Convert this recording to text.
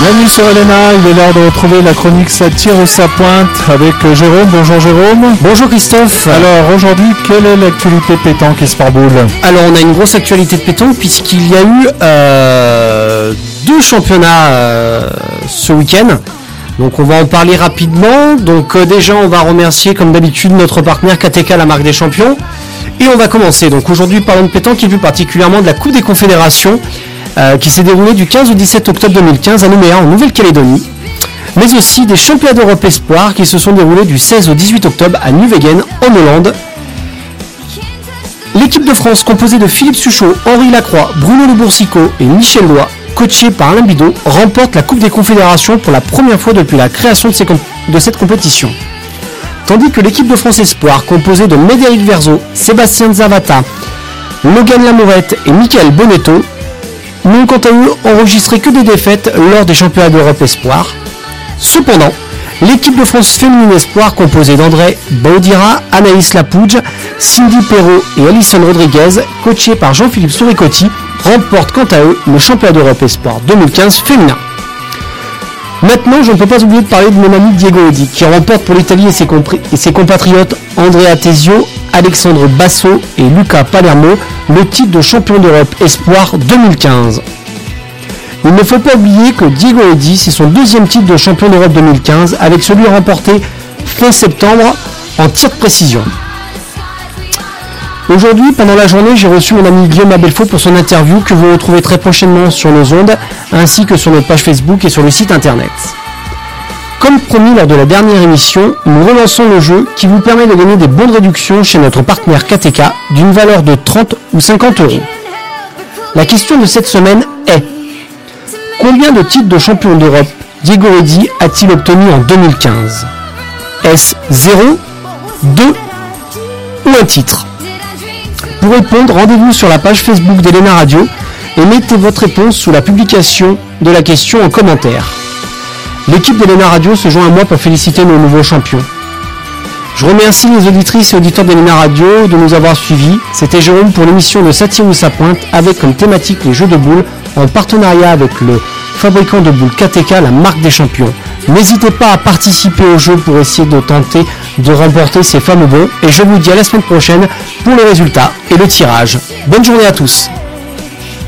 Bienvenue sur Elena, il est l'heure de retrouver la chronique Ça tire ou ça pointe avec euh, Jérôme. Bonjour Jérôme. Bonjour Christophe. Alors aujourd'hui, quelle est l'actualité pétanque et sport boule Alors on a une grosse actualité de pétanque puisqu'il y a eu euh, deux championnats euh, ce week-end. Donc on va en parler rapidement. Donc euh, déjà on va remercier comme d'habitude notre partenaire KTK la marque des champions. Et on va commencer. Donc aujourd'hui parlons de pétanque et plus particulièrement de la Coupe des Confédérations euh, qui s'est déroulée du 15 au 17 octobre 2015 à Nouméa en Nouvelle-Calédonie. Mais aussi des championnats d'Europe Espoir qui se sont déroulés du 16 au 18 octobre à Nuvegen en Hollande. L'équipe de France composée de Philippe Suchot, Henri Lacroix, Bruno Le Boursicot et Michel Lois, coaché par Alain Bidot, remporte la Coupe des Confédérations pour la première fois depuis la création de cette compétition. Tandis que l'équipe de France Espoir, composée de Médéric Verzo, Sébastien Zavata, Logan Lamourette et Michael Bonetto, n'ont quant à eux enregistré que des défaites lors des championnats d'Europe Espoir. Cependant, l'équipe de France féminine espoir composée d'André Baudira, Anaïs Lapouge, Cindy Perrault et Alison Rodriguez, coachée par Jean-Philippe Souricotti, remporte quant à eux le championnat d'Europe Espoir 2015 féminin. Maintenant, je ne peux pas oublier de parler de mon ami Diego Odi, qui remporte pour l'Italie et ses, compri- et ses compatriotes Andrea Tesio, Alexandre Basso et Luca Palermo le titre de champion d'Europe Espoir 2015. Il ne faut pas oublier que Diego Odi, c'est son deuxième titre de champion d'Europe 2015, avec celui remporté fin septembre en tir de précision. Aujourd'hui, pendant la journée, j'ai reçu mon ami Guillaume Abelfaux pour son interview que vous retrouvez très prochainement sur nos ondes, ainsi que sur notre page Facebook et sur le site internet. Comme promis lors de la dernière émission, nous relançons le jeu qui vous permet de gagner des bonnes réductions chez notre partenaire KTK d'une valeur de 30 ou 50 euros. La question de cette semaine est Combien de titres de champion d'Europe Diego Reddy a-t-il obtenu en 2015 Est-ce 0, 2 ou un titre Pour répondre, rendez-vous sur la page Facebook d'Elena Radio et mettez votre réponse sous la publication de la question en commentaire. L'équipe d'Elena Radio se joint à moi pour féliciter nos nouveaux champions. Je remercie les auditrices et auditeurs d'Elena Radio de nous avoir suivis. C'était Jérôme pour l'émission de Satire ou sa pointe avec comme thématique les jeux de boules en partenariat avec le fabricant de boules KTK, la marque des champions. N'hésitez pas à participer au jeu pour essayer de tenter de remporter ces fameux bons et je vous dis à la semaine prochaine pour les résultats et le tirage. Bonne journée à tous